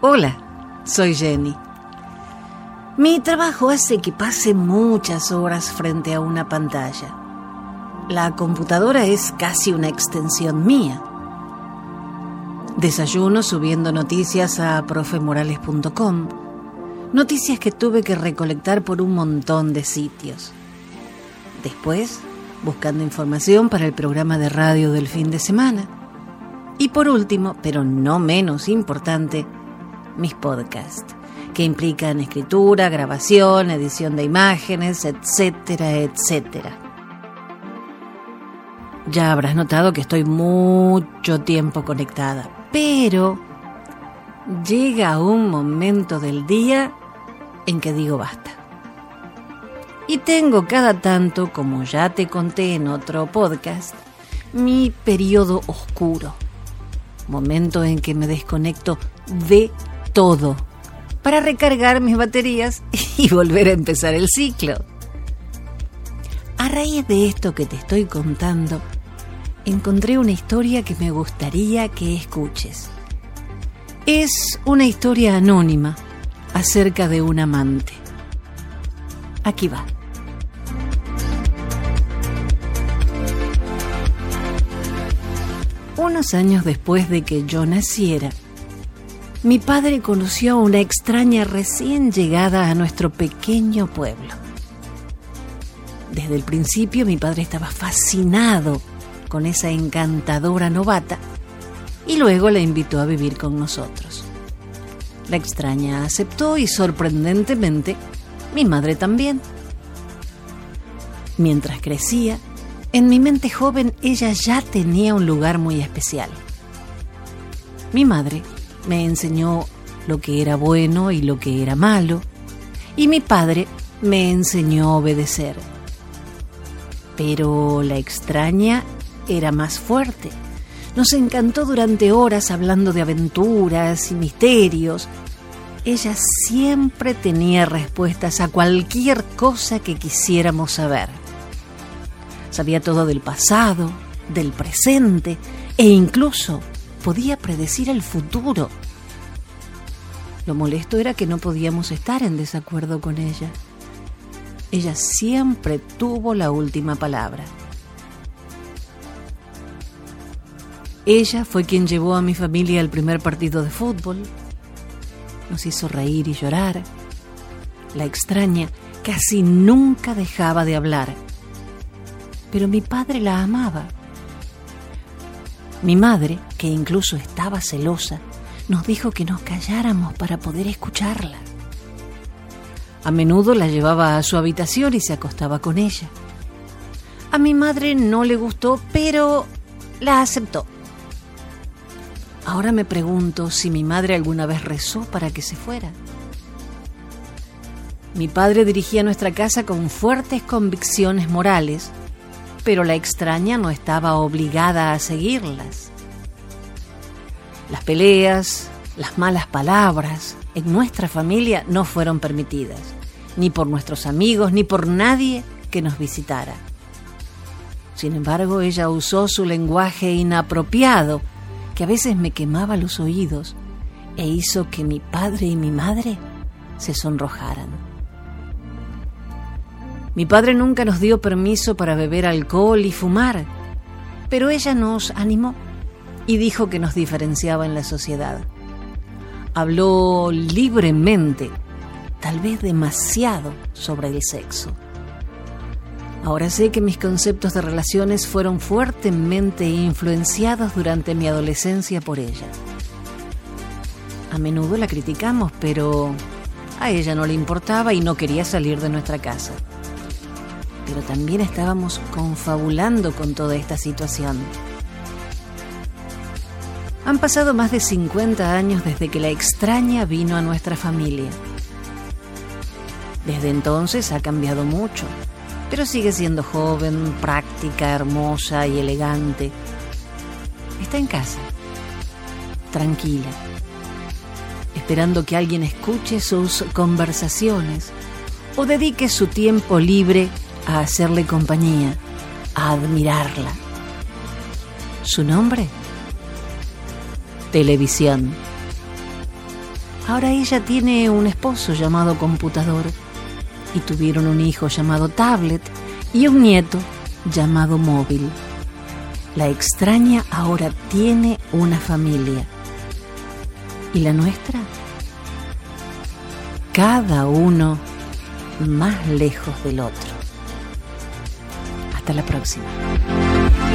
Hola, soy Jenny. Mi trabajo hace que pase muchas horas frente a una pantalla. La computadora es casi una extensión mía. Desayuno subiendo noticias a profemorales.com, noticias que tuve que recolectar por un montón de sitios. Después, buscando información para el programa de radio del fin de semana. Y por último, pero no menos importante, mis podcasts, que implican escritura, grabación, edición de imágenes, etcétera, etcétera. Ya habrás notado que estoy mucho tiempo conectada, pero llega un momento del día en que digo basta. Y tengo cada tanto, como ya te conté en otro podcast, mi periodo oscuro. Momento en que me desconecto de todo para recargar mis baterías y volver a empezar el ciclo. A raíz de esto que te estoy contando, encontré una historia que me gustaría que escuches. Es una historia anónima acerca de un amante. Aquí va. Unos años después de que yo naciera, mi padre conoció a una extraña recién llegada a nuestro pequeño pueblo. Desde el principio mi padre estaba fascinado con esa encantadora novata y luego la invitó a vivir con nosotros. La extraña aceptó y sorprendentemente mi madre también. Mientras crecía, en mi mente joven ella ya tenía un lugar muy especial. Mi madre me enseñó lo que era bueno y lo que era malo, y mi padre me enseñó a obedecer. Pero la extraña era más fuerte. Nos encantó durante horas hablando de aventuras y misterios. Ella siempre tenía respuestas a cualquier cosa que quisiéramos saber. Sabía todo del pasado, del presente e incluso podía predecir el futuro. Lo molesto era que no podíamos estar en desacuerdo con ella. Ella siempre tuvo la última palabra. Ella fue quien llevó a mi familia al primer partido de fútbol. Nos hizo reír y llorar. La extraña casi nunca dejaba de hablar. Pero mi padre la amaba. Mi madre, que incluso estaba celosa, nos dijo que nos calláramos para poder escucharla. A menudo la llevaba a su habitación y se acostaba con ella. A mi madre no le gustó, pero la aceptó. Ahora me pregunto si mi madre alguna vez rezó para que se fuera. Mi padre dirigía nuestra casa con fuertes convicciones morales, pero la extraña no estaba obligada a seguirlas. Las peleas, las malas palabras en nuestra familia no fueron permitidas, ni por nuestros amigos, ni por nadie que nos visitara. Sin embargo, ella usó su lenguaje inapropiado que a veces me quemaba los oídos e hizo que mi padre y mi madre se sonrojaran. Mi padre nunca nos dio permiso para beber alcohol y fumar, pero ella nos animó y dijo que nos diferenciaba en la sociedad. Habló libremente, tal vez demasiado, sobre el sexo. Ahora sé que mis conceptos de relaciones fueron fuertemente influenciados durante mi adolescencia por ella. A menudo la criticamos, pero a ella no le importaba y no quería salir de nuestra casa. Pero también estábamos confabulando con toda esta situación. Han pasado más de 50 años desde que la extraña vino a nuestra familia. Desde entonces ha cambiado mucho pero sigue siendo joven, práctica, hermosa y elegante. Está en casa, tranquila, esperando que alguien escuche sus conversaciones o dedique su tiempo libre a hacerle compañía, a admirarla. ¿Su nombre? Televisión. Ahora ella tiene un esposo llamado computador y tuvieron un hijo llamado tablet y un nieto llamado móvil. La extraña ahora tiene una familia. ¿Y la nuestra? Cada uno más lejos del otro. Hasta la próxima.